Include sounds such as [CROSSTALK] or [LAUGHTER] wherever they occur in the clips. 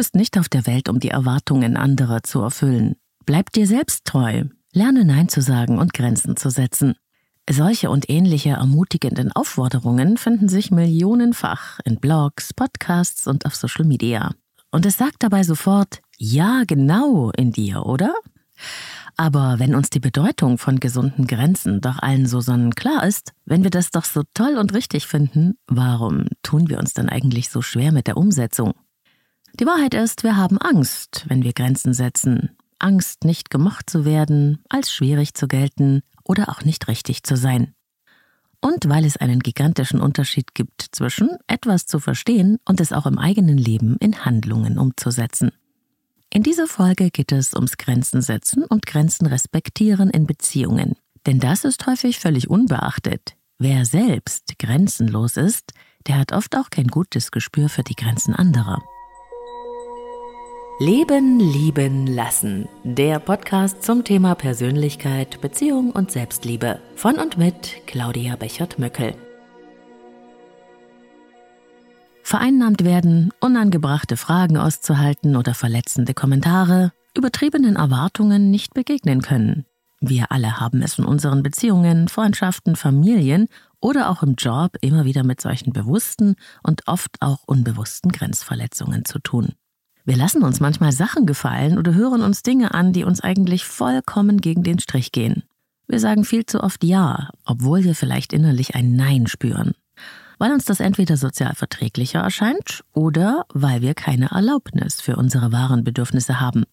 bist nicht auf der Welt, um die Erwartungen anderer zu erfüllen. Bleib dir selbst treu. Lerne Nein zu sagen und Grenzen zu setzen. Solche und ähnliche ermutigenden Aufforderungen finden sich millionenfach in Blogs, Podcasts und auf Social Media. Und es sagt dabei sofort, ja, genau in dir, oder? Aber wenn uns die Bedeutung von gesunden Grenzen doch allen so sonnenklar ist, wenn wir das doch so toll und richtig finden, warum tun wir uns dann eigentlich so schwer mit der Umsetzung? Die Wahrheit ist, wir haben Angst, wenn wir Grenzen setzen. Angst, nicht gemocht zu werden, als schwierig zu gelten oder auch nicht richtig zu sein. Und weil es einen gigantischen Unterschied gibt zwischen etwas zu verstehen und es auch im eigenen Leben in Handlungen umzusetzen. In dieser Folge geht es ums Grenzen setzen und Grenzen respektieren in Beziehungen. Denn das ist häufig völlig unbeachtet. Wer selbst grenzenlos ist, der hat oft auch kein gutes Gespür für die Grenzen anderer. Leben, lieben, lassen. Der Podcast zum Thema Persönlichkeit, Beziehung und Selbstliebe. Von und mit Claudia Bechert-Möckel. Vereinnahmt werden, unangebrachte Fragen auszuhalten oder verletzende Kommentare, übertriebenen Erwartungen nicht begegnen können. Wir alle haben es in unseren Beziehungen, Freundschaften, Familien oder auch im Job immer wieder mit solchen bewussten und oft auch unbewussten Grenzverletzungen zu tun. Wir lassen uns manchmal Sachen gefallen oder hören uns Dinge an, die uns eigentlich vollkommen gegen den Strich gehen. Wir sagen viel zu oft Ja, obwohl wir vielleicht innerlich ein Nein spüren weil uns das entweder sozial verträglicher erscheint oder weil wir keine Erlaubnis für unsere wahren Bedürfnisse haben.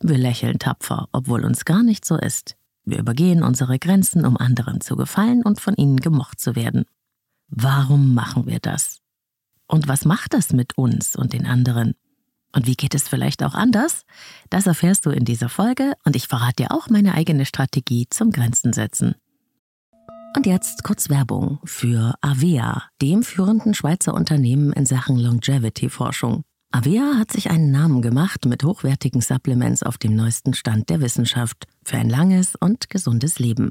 Wir lächeln tapfer, obwohl uns gar nicht so ist. Wir übergehen unsere Grenzen, um anderen zu gefallen und von ihnen gemocht zu werden. Warum machen wir das? Und was macht das mit uns und den anderen? Und wie geht es vielleicht auch anders? Das erfährst du in dieser Folge und ich verrate dir auch meine eigene Strategie zum Grenzen setzen. Und jetzt kurz Werbung für Avea, dem führenden Schweizer Unternehmen in Sachen Longevity-Forschung. Avea hat sich einen Namen gemacht mit hochwertigen Supplements auf dem neuesten Stand der Wissenschaft für ein langes und gesundes Leben.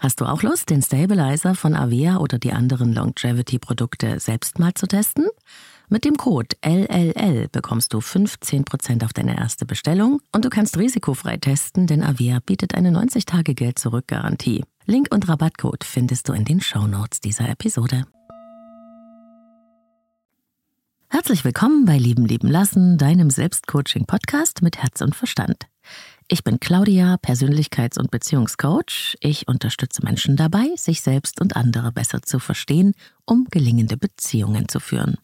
Hast du auch Lust, den Stabilizer von Avea oder die anderen Longevity-Produkte selbst mal zu testen? Mit dem Code LLL bekommst du 15% auf deine erste Bestellung und du kannst risikofrei testen, denn Avia bietet eine 90-Tage-Geld-Zurück-Garantie. Link und Rabattcode findest du in den Shownotes dieser Episode. Herzlich willkommen bei Lieben Leben lassen, deinem Selbstcoaching-Podcast mit Herz und Verstand. Ich bin Claudia, Persönlichkeits- und Beziehungscoach. Ich unterstütze Menschen dabei, sich selbst und andere besser zu verstehen, um gelingende Beziehungen zu führen.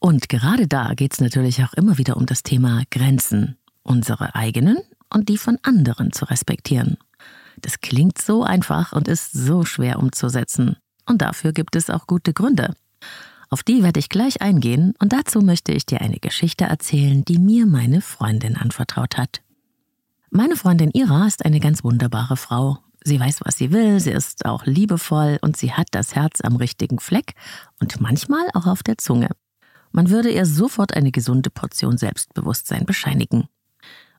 Und gerade da geht es natürlich auch immer wieder um das Thema Grenzen, unsere eigenen und die von anderen zu respektieren. Das klingt so einfach und ist so schwer umzusetzen. Und dafür gibt es auch gute Gründe. Auf die werde ich gleich eingehen und dazu möchte ich dir eine Geschichte erzählen, die mir meine Freundin anvertraut hat. Meine Freundin Ira ist eine ganz wunderbare Frau. Sie weiß, was sie will, sie ist auch liebevoll und sie hat das Herz am richtigen Fleck und manchmal auch auf der Zunge. Man würde ihr sofort eine gesunde Portion Selbstbewusstsein bescheinigen.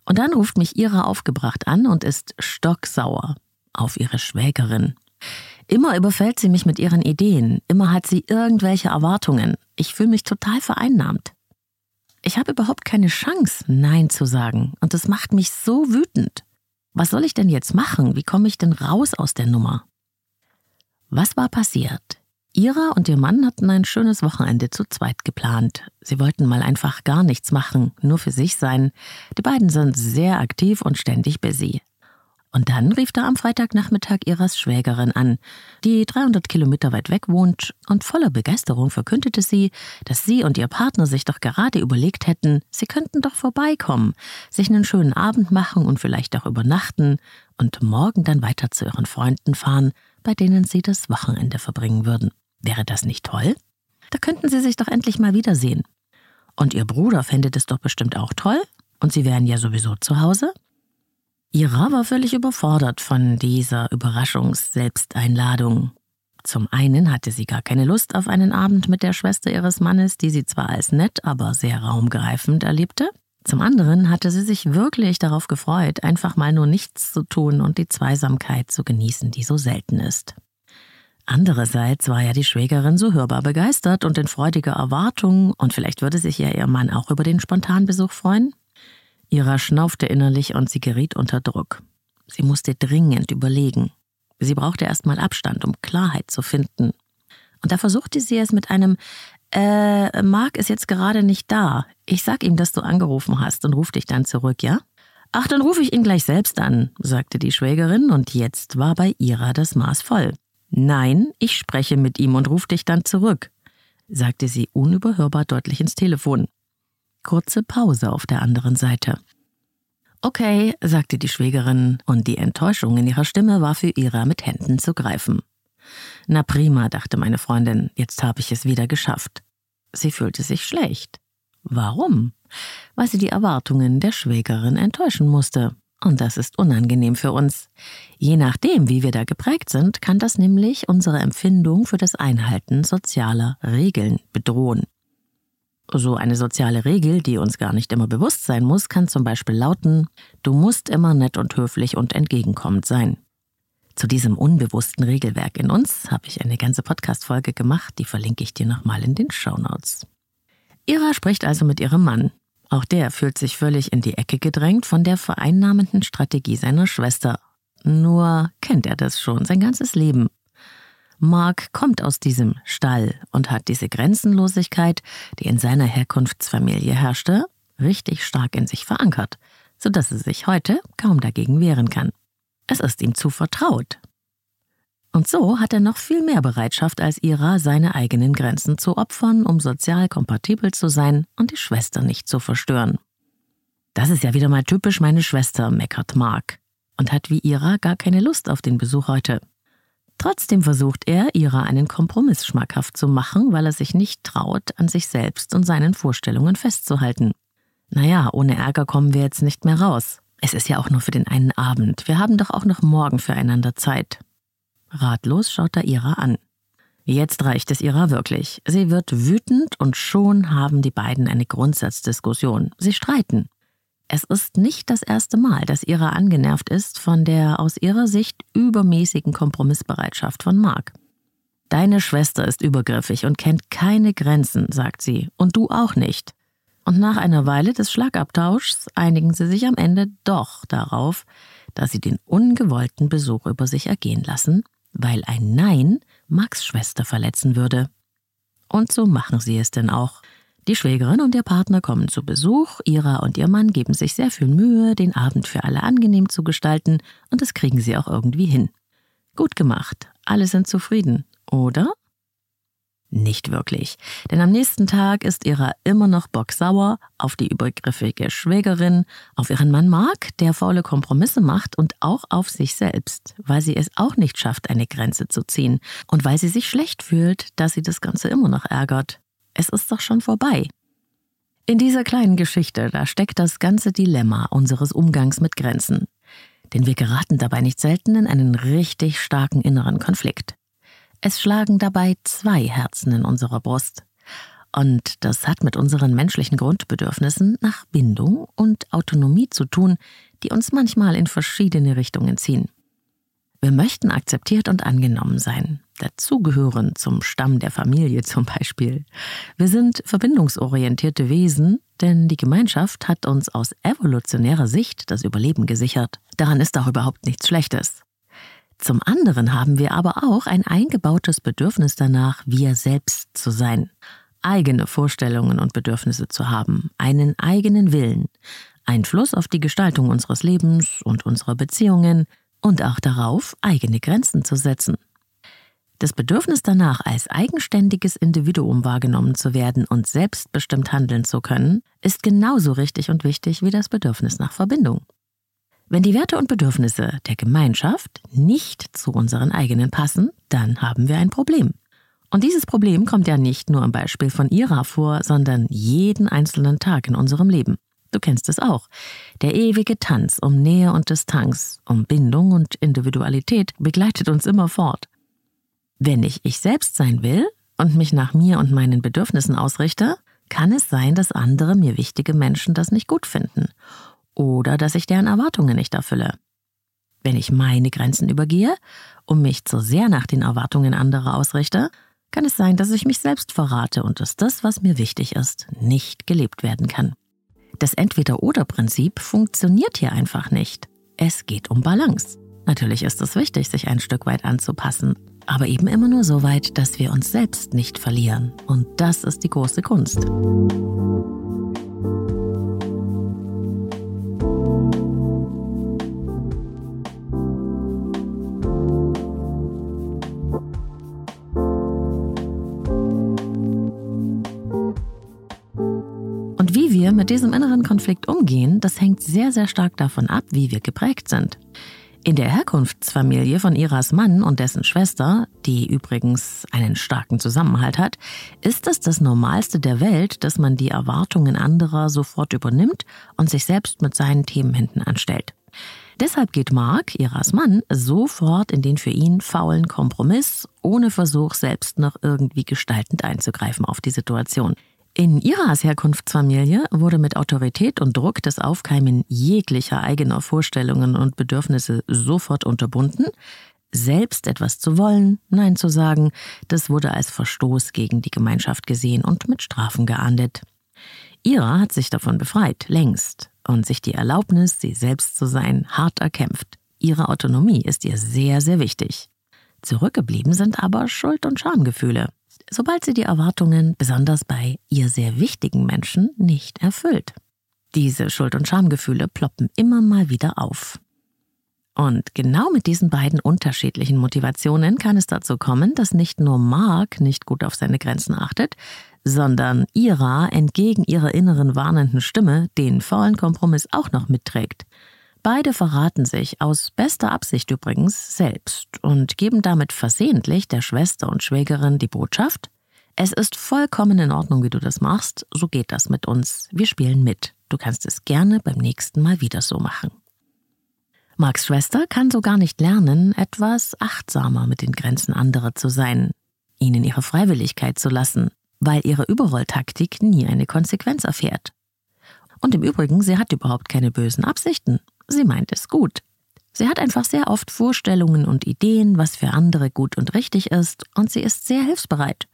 Und dann ruft mich Ira aufgebracht an und ist stocksauer auf ihre Schwägerin. Immer überfällt sie mich mit ihren Ideen, immer hat sie irgendwelche Erwartungen. Ich fühle mich total vereinnahmt. Ich habe überhaupt keine Chance, Nein zu sagen, und das macht mich so wütend. Was soll ich denn jetzt machen? Wie komme ich denn raus aus der Nummer? Was war passiert? Ira und ihr Mann hatten ein schönes Wochenende zu zweit geplant. Sie wollten mal einfach gar nichts machen, nur für sich sein. Die beiden sind sehr aktiv und ständig busy. Und dann rief er am Freitagnachmittag ihres Schwägerin an, die 300 Kilometer weit weg wohnt, und voller Begeisterung verkündete sie, dass sie und ihr Partner sich doch gerade überlegt hätten, sie könnten doch vorbeikommen, sich einen schönen Abend machen und vielleicht auch übernachten und morgen dann weiter zu ihren Freunden fahren, bei denen sie das Wochenende verbringen würden. Wäre das nicht toll? Da könnten sie sich doch endlich mal wiedersehen. Und ihr Bruder fände das doch bestimmt auch toll, und sie wären ja sowieso zu Hause. Ira war völlig überfordert von dieser Überraschungs-Selbsteinladung. Zum einen hatte sie gar keine Lust auf einen Abend mit der Schwester ihres Mannes, die sie zwar als nett, aber sehr raumgreifend erlebte. Zum anderen hatte sie sich wirklich darauf gefreut, einfach mal nur nichts zu tun und die Zweisamkeit zu genießen, die so selten ist. Andererseits war ja die Schwägerin so hörbar begeistert und in freudiger Erwartung, und vielleicht würde sich ja ihr Mann auch über den Spontanbesuch freuen. Ira schnaufte innerlich und sie geriet unter Druck. Sie musste dringend überlegen. Sie brauchte erstmal Abstand, um Klarheit zu finden. Und da versuchte sie es mit einem äh, Marc ist jetzt gerade nicht da. Ich sag ihm, dass du angerufen hast und ruf dich dann zurück, ja? Ach, dann rufe ich ihn gleich selbst an, sagte die Schwägerin, und jetzt war bei Ira das Maß voll. Nein, ich spreche mit ihm und ruf dich dann zurück, sagte sie unüberhörbar deutlich ins Telefon. Kurze Pause auf der anderen Seite. Okay, sagte die Schwägerin, und die Enttäuschung in ihrer Stimme war für Ira mit Händen zu greifen. Na prima, dachte meine Freundin, jetzt habe ich es wieder geschafft. Sie fühlte sich schlecht. Warum? Weil sie die Erwartungen der Schwägerin enttäuschen musste. Und das ist unangenehm für uns. Je nachdem, wie wir da geprägt sind, kann das nämlich unsere Empfindung für das Einhalten sozialer Regeln bedrohen. So eine soziale Regel, die uns gar nicht immer bewusst sein muss, kann zum Beispiel lauten, du musst immer nett und höflich und entgegenkommend sein. Zu diesem unbewussten Regelwerk in uns habe ich eine ganze Podcast-Folge gemacht, die verlinke ich dir nochmal in den Show Notes. Ira spricht also mit ihrem Mann. Auch der fühlt sich völlig in die Ecke gedrängt von der vereinnahmenden Strategie seiner Schwester. Nur kennt er das schon sein ganzes Leben. Mark kommt aus diesem Stall und hat diese Grenzenlosigkeit, die in seiner Herkunftsfamilie herrschte, richtig stark in sich verankert, sodass er sich heute kaum dagegen wehren kann. Es ist ihm zu vertraut. Und so hat er noch viel mehr Bereitschaft als Ira, seine eigenen Grenzen zu opfern, um sozial kompatibel zu sein und die Schwester nicht zu verstören. Das ist ja wieder mal typisch meine Schwester, meckert Mark, und hat wie Ira gar keine Lust auf den Besuch heute. Trotzdem versucht er, ihrer einen Kompromiss schmackhaft zu machen, weil er sich nicht traut, an sich selbst und seinen Vorstellungen festzuhalten. Naja, ohne Ärger kommen wir jetzt nicht mehr raus. Es ist ja auch nur für den einen Abend. Wir haben doch auch noch morgen füreinander Zeit. Ratlos schaut er Ira an. Jetzt reicht es Ira wirklich. Sie wird wütend und schon haben die beiden eine Grundsatzdiskussion. Sie streiten. Es ist nicht das erste Mal, dass Ira angenervt ist von der aus ihrer Sicht übermäßigen Kompromissbereitschaft von Mark. Deine Schwester ist übergriffig und kennt keine Grenzen, sagt sie, und du auch nicht. Und nach einer Weile des Schlagabtauschs einigen sie sich am Ende doch darauf, dass sie den ungewollten Besuch über sich ergehen lassen, weil ein Nein Max Schwester verletzen würde. Und so machen sie es denn auch. Die Schwägerin und ihr Partner kommen zu Besuch, Ira und ihr Mann geben sich sehr viel Mühe, den Abend für alle angenehm zu gestalten, und das kriegen sie auch irgendwie hin. Gut gemacht, alle sind zufrieden, oder? Nicht wirklich, denn am nächsten Tag ist Ira immer noch bocksauer auf die übergriffige Schwägerin, auf ihren Mann Mark, der faule Kompromisse macht und auch auf sich selbst, weil sie es auch nicht schafft, eine Grenze zu ziehen und weil sie sich schlecht fühlt, dass sie das Ganze immer noch ärgert. Es ist doch schon vorbei. In dieser kleinen Geschichte, da steckt das ganze Dilemma unseres Umgangs mit Grenzen. Denn wir geraten dabei nicht selten in einen richtig starken inneren Konflikt. Es schlagen dabei zwei Herzen in unserer Brust. Und das hat mit unseren menschlichen Grundbedürfnissen nach Bindung und Autonomie zu tun, die uns manchmal in verschiedene Richtungen ziehen. Wir möchten akzeptiert und angenommen sein, dazugehören zum Stamm der Familie zum Beispiel. Wir sind verbindungsorientierte Wesen, denn die Gemeinschaft hat uns aus evolutionärer Sicht das Überleben gesichert. Daran ist auch überhaupt nichts Schlechtes. Zum anderen haben wir aber auch ein eingebautes Bedürfnis danach, wir selbst zu sein, eigene Vorstellungen und Bedürfnisse zu haben, einen eigenen Willen, Einfluss auf die Gestaltung unseres Lebens und unserer Beziehungen, und auch darauf, eigene Grenzen zu setzen. Das Bedürfnis danach, als eigenständiges Individuum wahrgenommen zu werden und selbstbestimmt handeln zu können, ist genauso richtig und wichtig wie das Bedürfnis nach Verbindung. Wenn die Werte und Bedürfnisse der Gemeinschaft nicht zu unseren eigenen passen, dann haben wir ein Problem. Und dieses Problem kommt ja nicht nur im Beispiel von Ira vor, sondern jeden einzelnen Tag in unserem Leben. Du kennst es auch. Der ewige Tanz um Nähe und Distanz, um Bindung und Individualität begleitet uns immer fort. Wenn ich ich selbst sein will und mich nach mir und meinen Bedürfnissen ausrichte, kann es sein, dass andere mir wichtige Menschen das nicht gut finden oder dass ich deren Erwartungen nicht erfülle. Wenn ich meine Grenzen übergehe und mich zu sehr nach den Erwartungen anderer ausrichte, kann es sein, dass ich mich selbst verrate und dass das, was mir wichtig ist, nicht gelebt werden kann. Das Entweder-Oder-Prinzip funktioniert hier einfach nicht. Es geht um Balance. Natürlich ist es wichtig, sich ein Stück weit anzupassen, aber eben immer nur so weit, dass wir uns selbst nicht verlieren. Und das ist die große Kunst. wir mit diesem inneren Konflikt umgehen, das hängt sehr, sehr stark davon ab, wie wir geprägt sind. In der Herkunftsfamilie von Iras Mann und dessen Schwester, die übrigens einen starken Zusammenhalt hat, ist es das Normalste der Welt, dass man die Erwartungen anderer sofort übernimmt und sich selbst mit seinen Themen hinten anstellt. Deshalb geht Mark, Iras Mann, sofort in den für ihn faulen Kompromiss, ohne Versuch, selbst noch irgendwie gestaltend einzugreifen auf die Situation. In Iras Herkunftsfamilie wurde mit Autorität und Druck das Aufkeimen jeglicher eigener Vorstellungen und Bedürfnisse sofort unterbunden. Selbst etwas zu wollen, Nein zu sagen, das wurde als Verstoß gegen die Gemeinschaft gesehen und mit Strafen geahndet. Ira hat sich davon befreit, längst, und sich die Erlaubnis, sie selbst zu sein, hart erkämpft. Ihre Autonomie ist ihr sehr, sehr wichtig. Zurückgeblieben sind aber Schuld- und Schamgefühle sobald sie die Erwartungen, besonders bei ihr sehr wichtigen Menschen, nicht erfüllt. Diese Schuld- und Schamgefühle ploppen immer mal wieder auf. Und genau mit diesen beiden unterschiedlichen Motivationen kann es dazu kommen, dass nicht nur Mark nicht gut auf seine Grenzen achtet, sondern Ira entgegen ihrer inneren warnenden Stimme den faulen Kompromiss auch noch mitträgt. Beide verraten sich, aus bester Absicht übrigens, selbst und geben damit versehentlich der Schwester und Schwägerin die Botschaft, es ist vollkommen in Ordnung, wie du das machst, so geht das mit uns, wir spielen mit, du kannst es gerne beim nächsten Mal wieder so machen. Marks Schwester kann so gar nicht lernen, etwas achtsamer mit den Grenzen anderer zu sein, ihnen ihre Freiwilligkeit zu lassen, weil ihre Überrolltaktik nie eine Konsequenz erfährt. Und im Übrigen, sie hat überhaupt keine bösen Absichten. Sie meint es gut. Sie hat einfach sehr oft Vorstellungen und Ideen, was für andere gut und richtig ist, und sie ist sehr hilfsbereit.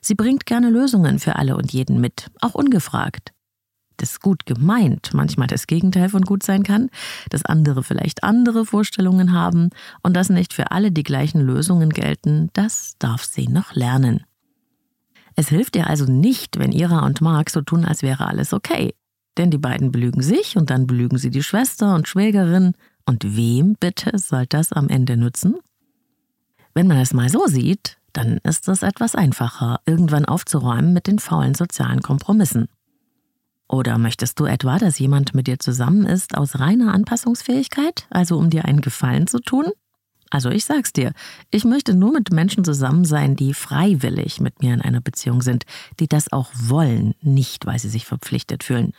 Sie bringt gerne Lösungen für alle und jeden mit, auch ungefragt. Das gut gemeint manchmal das Gegenteil von gut sein kann, dass andere vielleicht andere Vorstellungen haben und dass nicht für alle die gleichen Lösungen gelten, das darf sie noch lernen. Es hilft ihr also nicht, wenn Ira und Mark so tun, als wäre alles okay. Denn die beiden belügen sich und dann belügen sie die Schwester und Schwägerin. Und wem bitte soll das am Ende nützen? Wenn man es mal so sieht, dann ist es etwas einfacher, irgendwann aufzuräumen mit den faulen sozialen Kompromissen. Oder möchtest du etwa, dass jemand mit dir zusammen ist aus reiner Anpassungsfähigkeit, also um dir einen Gefallen zu tun? Also ich sag's dir, ich möchte nur mit Menschen zusammen sein, die freiwillig mit mir in einer Beziehung sind, die das auch wollen, nicht weil sie sich verpflichtet fühlen.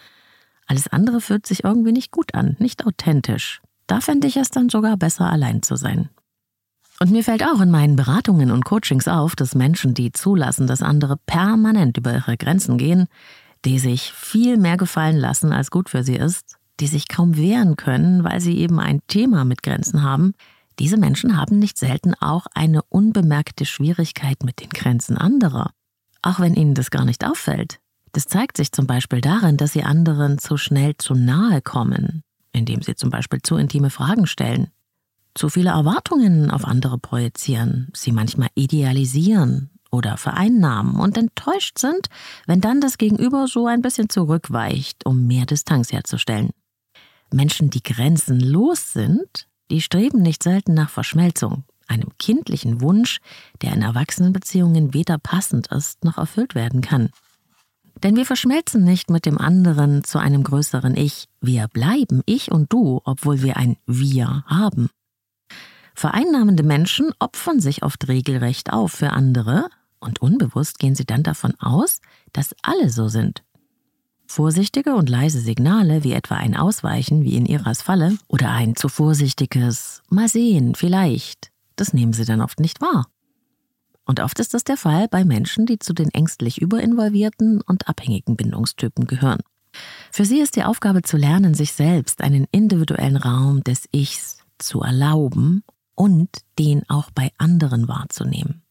Alles andere fühlt sich irgendwie nicht gut an, nicht authentisch. Da fände ich es dann sogar besser, allein zu sein. Und mir fällt auch in meinen Beratungen und Coachings auf, dass Menschen, die zulassen, dass andere permanent über ihre Grenzen gehen, die sich viel mehr gefallen lassen, als gut für sie ist, die sich kaum wehren können, weil sie eben ein Thema mit Grenzen haben, diese Menschen haben nicht selten auch eine unbemerkte Schwierigkeit mit den Grenzen anderer. Auch wenn ihnen das gar nicht auffällt. Das zeigt sich zum Beispiel darin, dass sie anderen zu schnell zu nahe kommen, indem sie zum Beispiel zu intime Fragen stellen, zu viele Erwartungen auf andere projizieren, sie manchmal idealisieren oder vereinnahmen und enttäuscht sind, wenn dann das Gegenüber so ein bisschen zurückweicht, um mehr Distanz herzustellen. Menschen, die grenzenlos sind, die streben nicht selten nach Verschmelzung, einem kindlichen Wunsch, der in Erwachsenenbeziehungen weder passend ist noch erfüllt werden kann. Denn wir verschmelzen nicht mit dem anderen zu einem größeren Ich, wir bleiben ich und du, obwohl wir ein Wir haben. Vereinnahmende Menschen opfern sich oft regelrecht auf für andere, und unbewusst gehen sie dann davon aus, dass alle so sind. Vorsichtige und leise Signale, wie etwa ein Ausweichen, wie in Iras Falle, oder ein zu vorsichtiges Mal sehen, vielleicht, das nehmen sie dann oft nicht wahr. Und oft ist das der Fall bei Menschen, die zu den ängstlich überinvolvierten und abhängigen Bindungstypen gehören. Für sie ist die Aufgabe zu lernen, sich selbst einen individuellen Raum des Ichs zu erlauben und den auch bei anderen wahrzunehmen.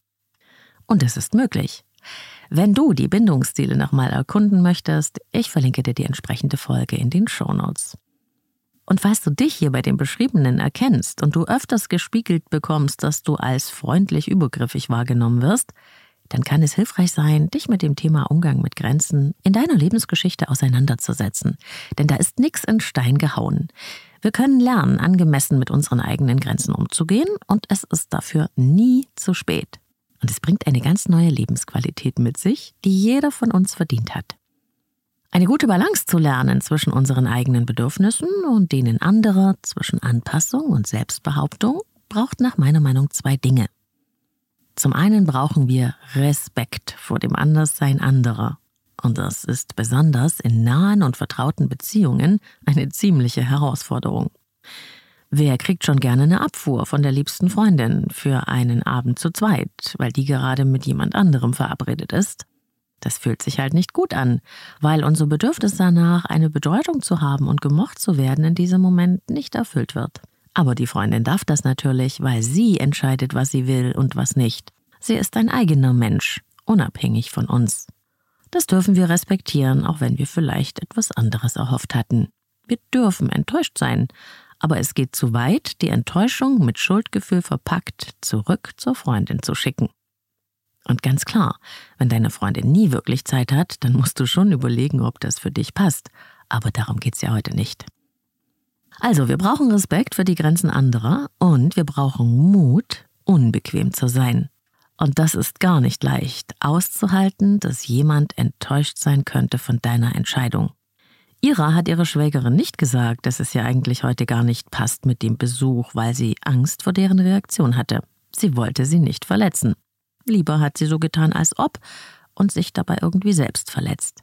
Und es ist möglich. Wenn du die Bindungsstile nochmal erkunden möchtest, ich verlinke dir die entsprechende Folge in den Shownotes. Und falls du dich hier bei dem Beschriebenen erkennst und du öfters gespiegelt bekommst, dass du als freundlich übergriffig wahrgenommen wirst, dann kann es hilfreich sein, dich mit dem Thema Umgang mit Grenzen in deiner Lebensgeschichte auseinanderzusetzen. Denn da ist nichts in Stein gehauen. Wir können lernen, angemessen mit unseren eigenen Grenzen umzugehen und es ist dafür nie zu spät. Und es bringt eine ganz neue Lebensqualität mit sich, die jeder von uns verdient hat. Eine gute Balance zu lernen zwischen unseren eigenen Bedürfnissen und denen anderer, zwischen Anpassung und Selbstbehauptung, braucht nach meiner Meinung zwei Dinge. Zum einen brauchen wir Respekt vor dem Anderssein anderer. Und das ist besonders in nahen und vertrauten Beziehungen eine ziemliche Herausforderung. Wer kriegt schon gerne eine Abfuhr von der liebsten Freundin für einen Abend zu zweit, weil die gerade mit jemand anderem verabredet ist? Das fühlt sich halt nicht gut an, weil unser Bedürfnis danach, eine Bedeutung zu haben und gemocht zu werden, in diesem Moment nicht erfüllt wird. Aber die Freundin darf das natürlich, weil sie entscheidet, was sie will und was nicht. Sie ist ein eigener Mensch, unabhängig von uns. Das dürfen wir respektieren, auch wenn wir vielleicht etwas anderes erhofft hatten. Wir dürfen enttäuscht sein, aber es geht zu weit, die Enttäuschung mit Schuldgefühl verpackt zurück zur Freundin zu schicken. Und ganz klar, wenn deine Freundin nie wirklich Zeit hat, dann musst du schon überlegen, ob das für dich passt. Aber darum geht's ja heute nicht. Also, wir brauchen Respekt für die Grenzen anderer und wir brauchen Mut, unbequem zu sein. Und das ist gar nicht leicht, auszuhalten, dass jemand enttäuscht sein könnte von deiner Entscheidung. Ira hat ihrer Schwägerin nicht gesagt, dass es ja eigentlich heute gar nicht passt mit dem Besuch, weil sie Angst vor deren Reaktion hatte. Sie wollte sie nicht verletzen. Lieber hat sie so getan, als ob und sich dabei irgendwie selbst verletzt.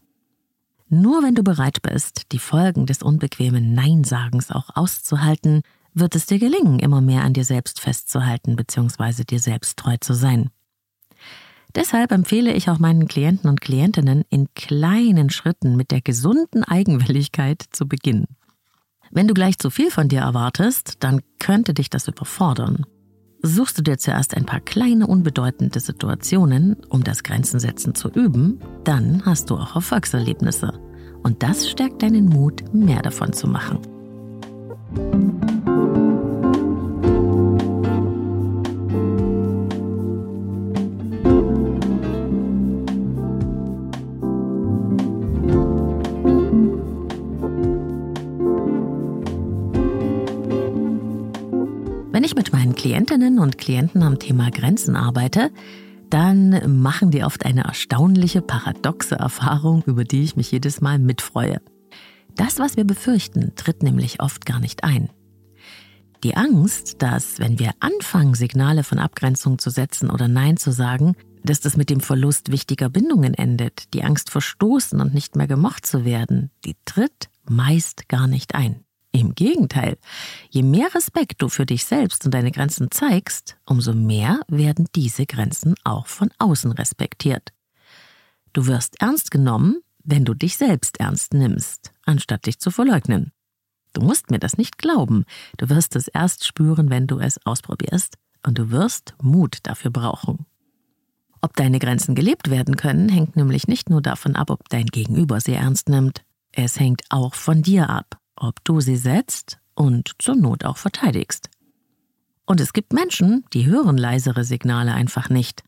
Nur wenn du bereit bist, die Folgen des unbequemen Neinsagens auch auszuhalten, wird es dir gelingen, immer mehr an dir selbst festzuhalten bzw. dir selbst treu zu sein. Deshalb empfehle ich auch meinen Klienten und Klientinnen, in kleinen Schritten mit der gesunden Eigenwilligkeit zu beginnen. Wenn du gleich zu viel von dir erwartest, dann könnte dich das überfordern. Suchst du dir zuerst ein paar kleine, unbedeutende Situationen, um das Grenzensetzen zu üben, dann hast du auch Erfolgserlebnisse. Und das stärkt deinen Mut, mehr davon zu machen. Klienten am Thema Grenzen arbeite, dann machen die oft eine erstaunliche, paradoxe Erfahrung, über die ich mich jedes Mal mitfreue. Das, was wir befürchten, tritt nämlich oft gar nicht ein. Die Angst, dass, wenn wir anfangen, Signale von Abgrenzung zu setzen oder Nein zu sagen, dass das mit dem Verlust wichtiger Bindungen endet, die Angst verstoßen und nicht mehr gemocht zu werden, die tritt meist gar nicht ein. Im Gegenteil, je mehr Respekt du für dich selbst und deine Grenzen zeigst, umso mehr werden diese Grenzen auch von außen respektiert. Du wirst ernst genommen, wenn du dich selbst ernst nimmst, anstatt dich zu verleugnen. Du musst mir das nicht glauben, du wirst es erst spüren, wenn du es ausprobierst, und du wirst Mut dafür brauchen. Ob deine Grenzen gelebt werden können, hängt nämlich nicht nur davon ab, ob dein Gegenüber sie ernst nimmt, es hängt auch von dir ab ob du sie setzt und zur Not auch verteidigst. Und es gibt Menschen, die hören leisere Signale einfach nicht.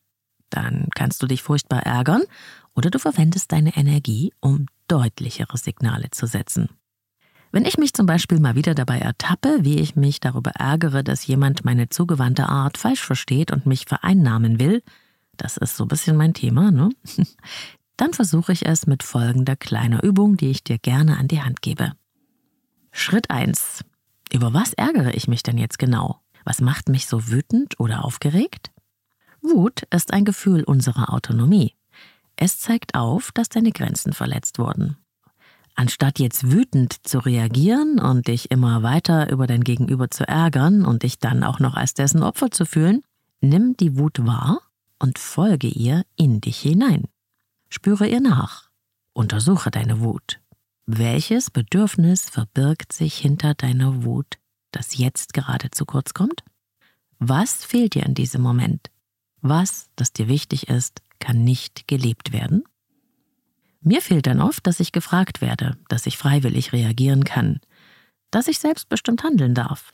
Dann kannst du dich furchtbar ärgern oder du verwendest deine Energie, um deutlichere Signale zu setzen. Wenn ich mich zum Beispiel mal wieder dabei ertappe, wie ich mich darüber ärgere, dass jemand meine zugewandte Art falsch versteht und mich vereinnahmen will, das ist so ein bisschen mein Thema, ne? [LAUGHS] Dann versuche ich es mit folgender kleiner Übung, die ich dir gerne an die Hand gebe. Schritt 1. Über was ärgere ich mich denn jetzt genau? Was macht mich so wütend oder aufgeregt? Wut ist ein Gefühl unserer Autonomie. Es zeigt auf, dass deine Grenzen verletzt wurden. Anstatt jetzt wütend zu reagieren und dich immer weiter über dein Gegenüber zu ärgern und dich dann auch noch als dessen Opfer zu fühlen, nimm die Wut wahr und folge ihr in dich hinein. Spüre ihr nach. Untersuche deine Wut. Welches Bedürfnis verbirgt sich hinter deiner Wut, das jetzt gerade zu kurz kommt? Was fehlt dir in diesem Moment? Was, das dir wichtig ist, kann nicht gelebt werden? Mir fehlt dann oft, dass ich gefragt werde, dass ich freiwillig reagieren kann, dass ich selbstbestimmt handeln darf.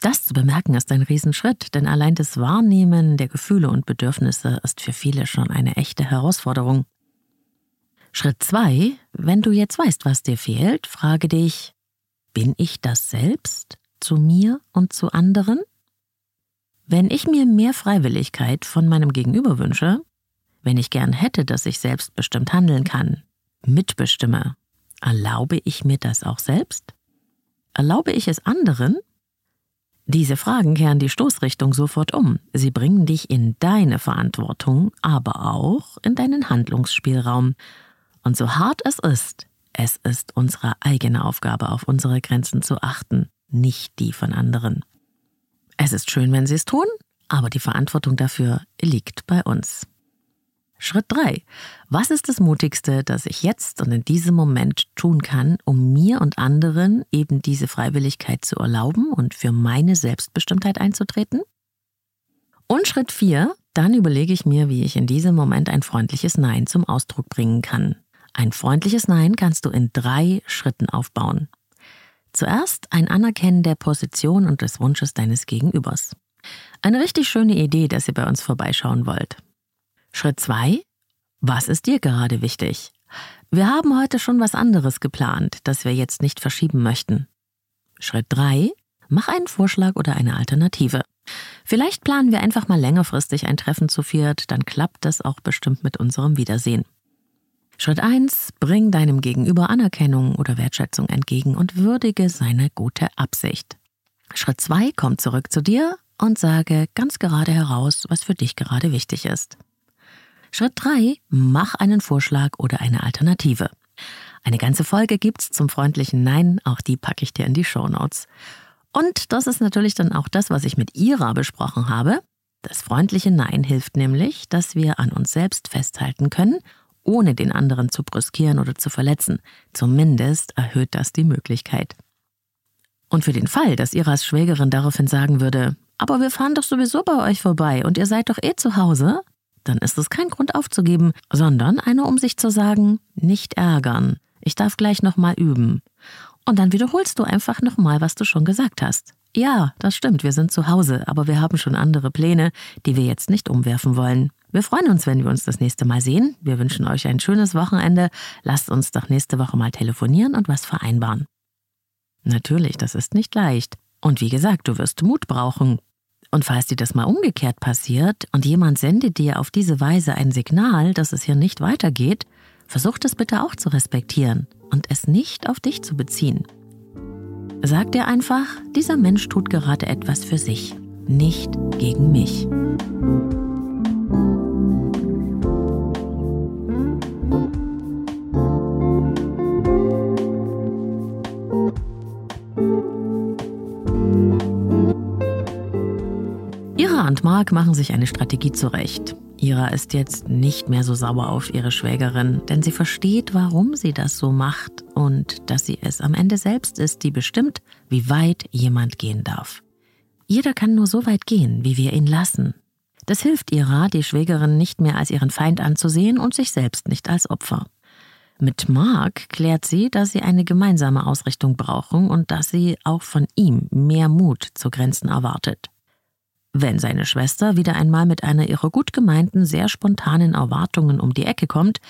Das zu bemerken ist ein Riesenschritt, denn allein das Wahrnehmen der Gefühle und Bedürfnisse ist für viele schon eine echte Herausforderung. Schritt zwei: Wenn du jetzt weißt, was dir fehlt, frage dich, bin ich das selbst zu mir und zu anderen? Wenn ich mir mehr Freiwilligkeit von meinem Gegenüber wünsche, wenn ich gern hätte, dass ich selbstbestimmt handeln kann, mitbestimme, erlaube ich mir das auch selbst? Erlaube ich es anderen? Diese Fragen kehren die Stoßrichtung sofort um. Sie bringen dich in deine Verantwortung, aber auch in deinen Handlungsspielraum. Und so hart es ist, es ist unsere eigene Aufgabe, auf unsere Grenzen zu achten, nicht die von anderen. Es ist schön, wenn sie es tun, aber die Verantwortung dafür liegt bei uns. Schritt 3. Was ist das Mutigste, das ich jetzt und in diesem Moment tun kann, um mir und anderen eben diese Freiwilligkeit zu erlauben und für meine Selbstbestimmtheit einzutreten? Und Schritt 4. Dann überlege ich mir, wie ich in diesem Moment ein freundliches Nein zum Ausdruck bringen kann. Ein freundliches Nein kannst du in drei Schritten aufbauen. Zuerst ein Anerkennen der Position und des Wunsches deines Gegenübers. Eine richtig schöne Idee, dass ihr bei uns vorbeischauen wollt. Schritt 2. Was ist dir gerade wichtig? Wir haben heute schon was anderes geplant, das wir jetzt nicht verschieben möchten. Schritt 3. Mach einen Vorschlag oder eine Alternative. Vielleicht planen wir einfach mal längerfristig ein Treffen zu viert, dann klappt das auch bestimmt mit unserem Wiedersehen. Schritt 1. Bring deinem Gegenüber Anerkennung oder Wertschätzung entgegen und würdige seine gute Absicht. Schritt 2. Komm zurück zu dir und sage ganz gerade heraus, was für dich gerade wichtig ist. Schritt 3. Mach einen Vorschlag oder eine Alternative. Eine ganze Folge gibt's zum freundlichen Nein, auch die packe ich dir in die Show Notes. Und das ist natürlich dann auch das, was ich mit Ira besprochen habe. Das freundliche Nein hilft nämlich, dass wir an uns selbst festhalten können, ohne den anderen zu brüskieren oder zu verletzen. Zumindest erhöht das die Möglichkeit. Und für den Fall, dass Iras Schwägerin daraufhin sagen würde, aber wir fahren doch sowieso bei euch vorbei und ihr seid doch eh zu Hause, dann ist es kein Grund aufzugeben, sondern eine, um sich zu sagen, nicht ärgern. Ich darf gleich nochmal üben. Und dann wiederholst du einfach nochmal, was du schon gesagt hast. Ja, das stimmt, wir sind zu Hause, aber wir haben schon andere Pläne, die wir jetzt nicht umwerfen wollen. Wir freuen uns, wenn wir uns das nächste Mal sehen. Wir wünschen euch ein schönes Wochenende. Lasst uns doch nächste Woche mal telefonieren und was vereinbaren. Natürlich, das ist nicht leicht. Und wie gesagt, du wirst Mut brauchen. Und falls dir das mal umgekehrt passiert und jemand sendet dir auf diese Weise ein Signal, dass es hier nicht weitergeht, versuch das bitte auch zu respektieren und es nicht auf dich zu beziehen. Sag dir einfach, dieser Mensch tut gerade etwas für sich, nicht gegen mich. Und Mark machen sich eine Strategie zurecht. Ira ist jetzt nicht mehr so sauer auf ihre Schwägerin, denn sie versteht, warum sie das so macht und dass sie es am Ende selbst ist, die bestimmt, wie weit jemand gehen darf. Jeder kann nur so weit gehen, wie wir ihn lassen. Das hilft Ira, die Schwägerin nicht mehr als ihren Feind anzusehen und sich selbst nicht als Opfer. Mit Mark klärt sie, dass sie eine gemeinsame Ausrichtung brauchen und dass sie auch von ihm mehr Mut zu Grenzen erwartet. Wenn seine Schwester wieder einmal mit einer ihrer gut gemeinten, sehr spontanen Erwartungen um die Ecke kommt,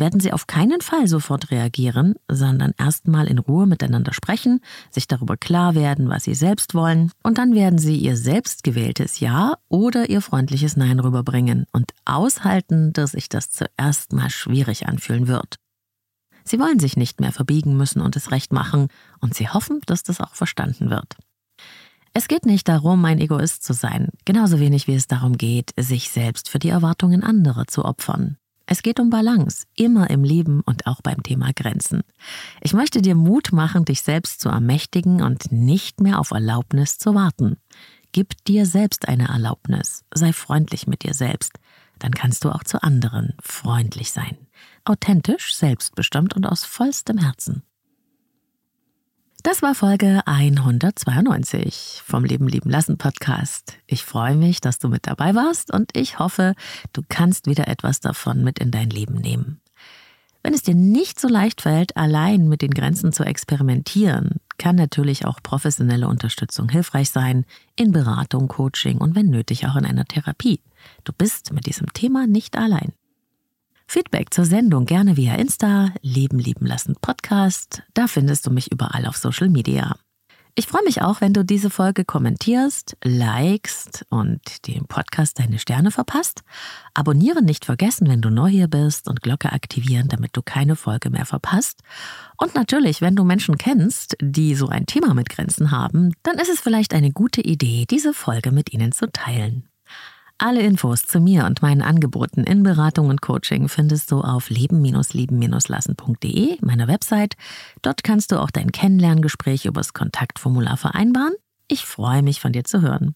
werden Sie auf keinen Fall sofort reagieren, sondern erstmal in Ruhe miteinander sprechen, sich darüber klar werden, was Sie selbst wollen, und dann werden Sie Ihr selbst gewähltes Ja oder Ihr freundliches Nein rüberbringen und aushalten, dass sich das zuerst mal schwierig anfühlen wird. Sie wollen sich nicht mehr verbiegen müssen und es recht machen, und Sie hoffen, dass das auch verstanden wird. Es geht nicht darum, ein Egoist zu sein, genauso wenig wie es darum geht, sich selbst für die Erwartungen anderer zu opfern. Es geht um Balance, immer im Leben und auch beim Thema Grenzen. Ich möchte dir Mut machen, dich selbst zu ermächtigen und nicht mehr auf Erlaubnis zu warten. Gib dir selbst eine Erlaubnis, sei freundlich mit dir selbst, dann kannst du auch zu anderen freundlich sein. Authentisch, selbstbestimmt und aus vollstem Herzen. Das war Folge 192 vom Leben lieben lassen Podcast. Ich freue mich, dass du mit dabei warst und ich hoffe, du kannst wieder etwas davon mit in dein Leben nehmen. Wenn es dir nicht so leicht fällt, allein mit den Grenzen zu experimentieren, kann natürlich auch professionelle Unterstützung hilfreich sein, in Beratung, Coaching und wenn nötig auch in einer Therapie. Du bist mit diesem Thema nicht allein. Feedback zur Sendung gerne via Insta, Leben lieben lassen Podcast. Da findest du mich überall auf Social Media. Ich freue mich auch, wenn du diese Folge kommentierst, likest und dem Podcast deine Sterne verpasst. Abonnieren nicht vergessen, wenn du neu hier bist und Glocke aktivieren, damit du keine Folge mehr verpasst. Und natürlich, wenn du Menschen kennst, die so ein Thema mit Grenzen haben, dann ist es vielleicht eine gute Idee, diese Folge mit ihnen zu teilen. Alle Infos zu mir und meinen Angeboten in Beratung und Coaching findest du auf leben-lieben-lassen.de, meiner Website. Dort kannst du auch dein Kennenlerngespräch übers Kontaktformular vereinbaren. Ich freue mich, von dir zu hören.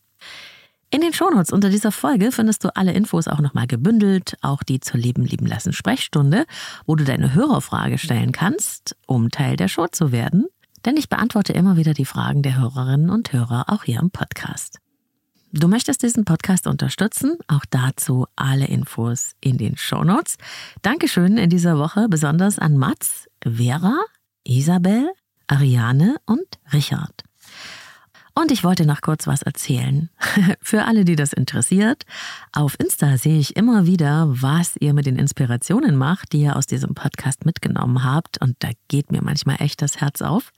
In den Shownotes unter dieser Folge findest du alle Infos auch nochmal gebündelt, auch die zur Leben lieben lassen Sprechstunde, wo du deine Hörerfrage stellen kannst, um Teil der Show zu werden. Denn ich beantworte immer wieder die Fragen der Hörerinnen und Hörer auch hier im Podcast. Du möchtest diesen Podcast unterstützen? Auch dazu alle Infos in den Shownotes. Dankeschön in dieser Woche besonders an Mats, Vera, Isabel, Ariane und Richard. Und ich wollte noch kurz was erzählen. [LAUGHS] Für alle, die das interessiert, auf Insta sehe ich immer wieder, was ihr mit den Inspirationen macht, die ihr aus diesem Podcast mitgenommen habt. Und da geht mir manchmal echt das Herz auf.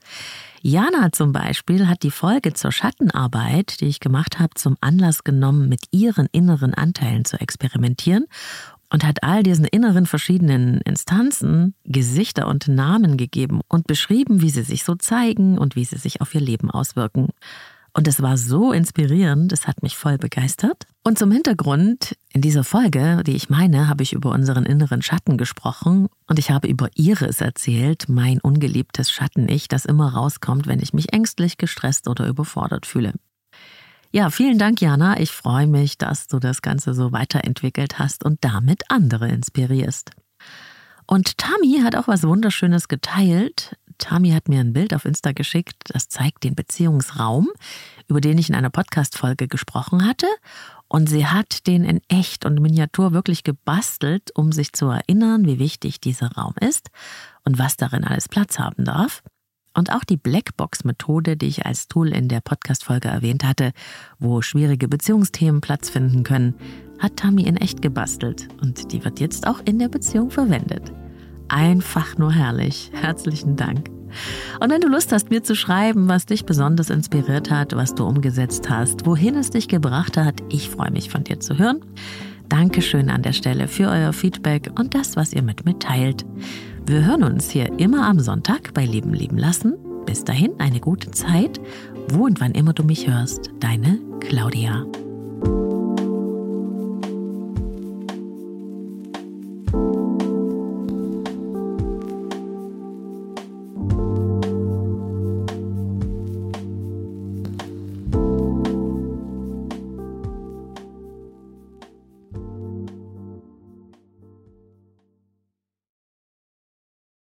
Jana zum Beispiel hat die Folge zur Schattenarbeit, die ich gemacht habe, zum Anlass genommen, mit ihren inneren Anteilen zu experimentieren und hat all diesen inneren verschiedenen Instanzen Gesichter und Namen gegeben und beschrieben, wie sie sich so zeigen und wie sie sich auf ihr Leben auswirken. Und es war so inspirierend, es hat mich voll begeistert. Und zum Hintergrund, in dieser Folge, die ich meine, habe ich über unseren inneren Schatten gesprochen und ich habe über Iris erzählt, mein ungeliebtes Schatten-Ich, das immer rauskommt, wenn ich mich ängstlich, gestresst oder überfordert fühle. Ja, vielen Dank, Jana. Ich freue mich, dass du das Ganze so weiterentwickelt hast und damit andere inspirierst. Und Tami hat auch was Wunderschönes geteilt. Tami hat mir ein Bild auf Insta geschickt, das zeigt den Beziehungsraum, über den ich in einer Podcast-Folge gesprochen hatte. Und sie hat den in echt und Miniatur wirklich gebastelt, um sich zu erinnern, wie wichtig dieser Raum ist und was darin alles Platz haben darf. Und auch die Blackbox-Methode, die ich als Tool in der Podcast-Folge erwähnt hatte, wo schwierige Beziehungsthemen Platz finden können, hat Tami in echt gebastelt und die wird jetzt auch in der Beziehung verwendet. Einfach nur herrlich. Herzlichen Dank. Und wenn du Lust hast, mir zu schreiben, was dich besonders inspiriert hat, was du umgesetzt hast, wohin es dich gebracht hat, ich freue mich von dir zu hören. Dankeschön an der Stelle für euer Feedback und das, was ihr mit mir teilt. Wir hören uns hier immer am Sonntag bei Leben lieben lassen. Bis dahin eine gute Zeit, wo und wann immer du mich hörst. Deine Claudia.